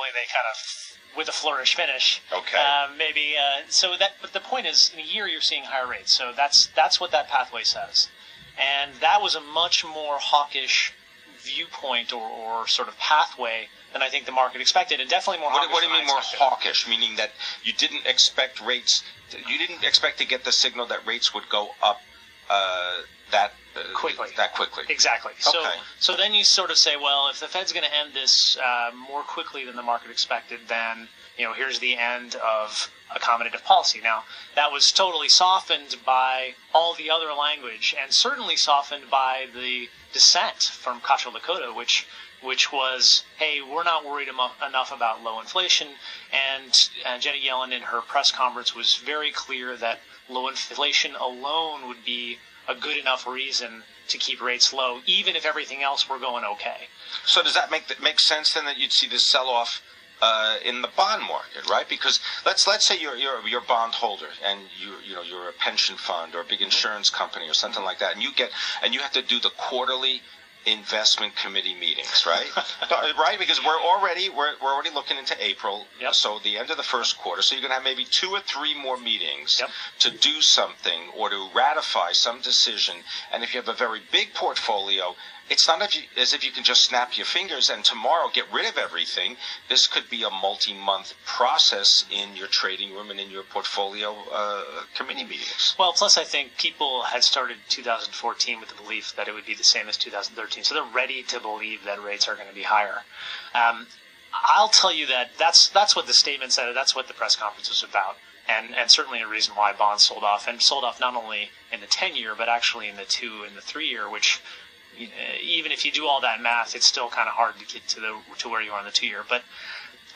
probably they kind of with a flourish finish. Okay. Uh, maybe uh, so that. But the point is, in a year you're seeing higher rates. So that's that's what that pathway says, and that was a much more hawkish viewpoint or, or sort of pathway than I think the market expected, and definitely more. What, hawkish what do you mean more hawkish? Meaning that you didn't expect rates, you didn't expect to get the signal that rates would go up uh, that uh, Quickly. That quickly. Exactly. So, Okay. so then you sort of say, well, if the Fed's going to end this uh, more quickly than the market expected, then you know here's the end of accommodative policy. Now that was totally softened by all the other language, and certainly softened by the dissent from Kocherlakota, which which was, hey, we're not worried enough about low inflation, and uh, Janet Yellen in her press conference was very clear that low inflation alone would be a good enough reason to keep rates low, even if everything else were going okay. So does that make that make sense then that you'd see this sell off uh, in the bond market, right? Because let's let's say you're you're you're a bond holder and you you know you're a pension fund or a big insurance company or something like that, and you get and you have to do the quarterly investment committee meetings, right? right, because we're already we're, we're already looking into April, Yep. so the end of the first quarter. So you're going to have maybe two or three more meetings Yep. to do something or to ratify some decision. And if you have a very big portfolio, it's not if you, as if you can just snap your fingers and tomorrow get rid of everything. This could be a multi-month process in your trading room and in your portfolio uh, committee meetings. Well, plus I think people had started 2014 with the belief that it would be the same as 2013, so they're ready to believe that rates are going to be higher. Um, I'll tell you that that's that's what the statement said. That's what the press conference was about, and and certainly a reason why bonds sold off and sold off not only in the 10 year but actually in the two and the three year, which even if you do all that math, it's still kind of hard to get to the to where you are in the two year. But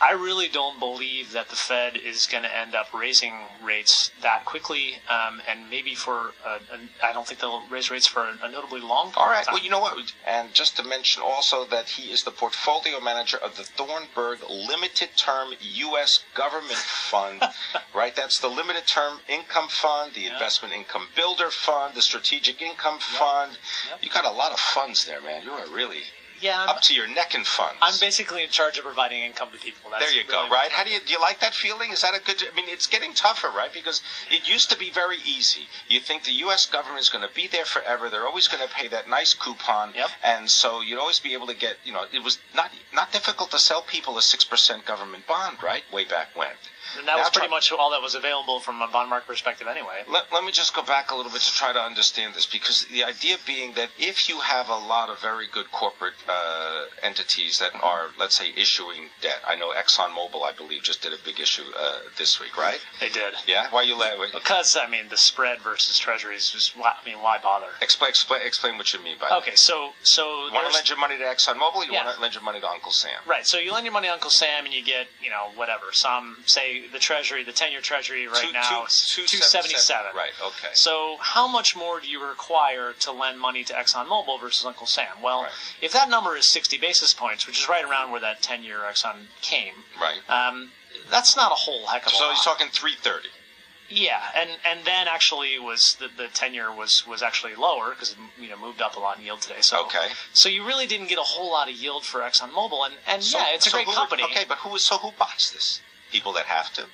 I really don't believe that the Fed is going to end up raising rates that quickly, um, and maybe for a, I don't think they'll raise rates for a, a notably long. Time. All right. time. Well, you know what? And just to mention also that he is the portfolio manager of the Thornburg Limited Term U.S. Government Fund, right? That's the limited term income fund, the investment income builder fund, the strategic income fund. Yep. You got a lot of funds there, man. You are really yeah, I'm, up to your neck in funds. I'm basically in charge of providing income to people. That's There you go. Right? How do you do? You like that feeling? Is that a good? I mean, it's getting tougher, right? Because it used to be very easy. You think the U.S. government is going to be there forever. They're always going to pay that nice coupon, Yep. and so you'd always be able to get. You know, it was not not difficult to sell people a six percent government bond, right? Way back when. And that was pretty much all that was available from a bond market perspective, anyway. Let, let me just go back a little bit to try to understand this because the idea being that if you have a lot of very good corporate uh, entities that are, let's say, issuing debt, I know ExxonMobil, I believe, just did a big issue uh, this week, right? They did. Yeah. Why you laughing? Because I mean, the spread versus treasuries was. why- I mean, why bother? Explain, explain, explain what you mean by that. Okay, so so You want to lend your money to ExxonMobil? You Yeah. want to lend your money to Uncle Sam? Right. So you lend your money to Uncle Sam, and you get, you know, whatever. Some say the Treasury, the ten-year Treasury right Two- now two- is two two seven seventy-seven. seven. Right. Okay. So how much more do you require to lend money to ExxonMobil versus Uncle Sam? Well, Right. if that number is sixty basis points, which is right around where that ten-year Exxon came, Right. um, that's not a whole heck of a So lot. So he's talking three thirty. Yeah, and and then actually was the the ten-year was was actually lower because it you know moved up a lot in yield today. So Okay. so you really didn't get a whole lot of yield for ExxonMobil, and and So, yeah, it's a so great company. Okay, but who? So who buys this? People that have to.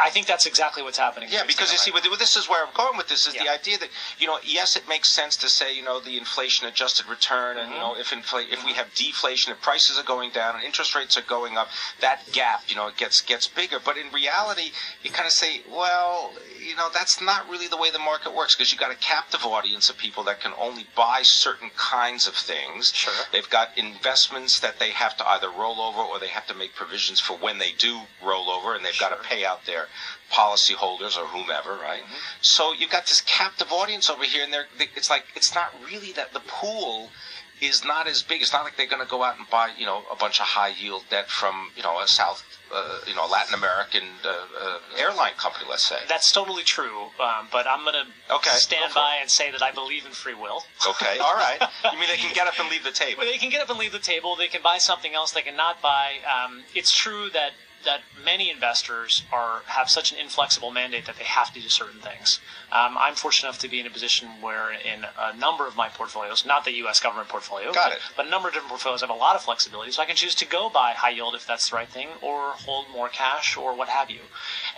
I think that's exactly what's happening. Yeah, because you see, with this is where I'm going with this is the idea that you know, yes, it makes sense to say you know the inflation adjusted return, and you mm-hmm. know if infl- if we have deflation, if prices are going down and interest rates are going up, that gap you know it gets gets bigger. But in reality, you kind of say, well, you know, that's not really the way the market works because you've got a captive audience of people that can only buy certain kinds of things. Sure. They've got investments that they have to either roll over or they have to make provisions for when they do roll over, and they've got to pay out their policyholders or whomever, right? So you've got this captive audience over here, and they're, they, it's like it's not really that the pool is not as big. It's not like they're going to go out and buy, you know, a bunch of high yield debt from, you know, a South, uh, you know, Latin American uh, uh, airline company, let's say. That's totally true, um, but I'm going to Okay, stand by and say that I believe in free will. Okay, all right. You mean they can get up and leave the table? Well, they can get up and leave the table. They can buy something else. They cannot buy. Um, it's true that that many investors are have such an inflexible mandate that they have to do certain things. Um, I'm fortunate enough to be in a position where, in a number of my portfolios, not the U.S. government portfolio, Got but, it. but a number of different portfolios have a lot of flexibility, so I can choose to go buy high yield if that's the right thing, or hold more cash, or what have you.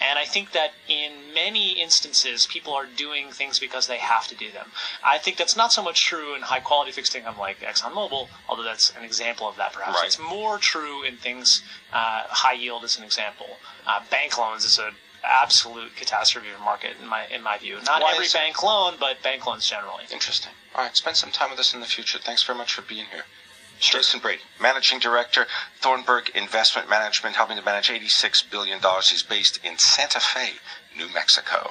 And I think that in many instances, people are doing things because they have to do them. I think that's not so much true in high quality fixed income like ExxonMobil, although that's an example of that perhaps. Right. It's more true in things uh, high yield as an example. Uh, bank loans is an absolute catastrophe of market in my in my view. Not Why every bank loan, but bank loans generally. Interesting. All right, spend some time with us in the future. Thanks very much for being here. Jason Brady, Managing Director, Thornburg Investment Management, helping to manage $86 billion. He's based in Santa Fe, New Mexico.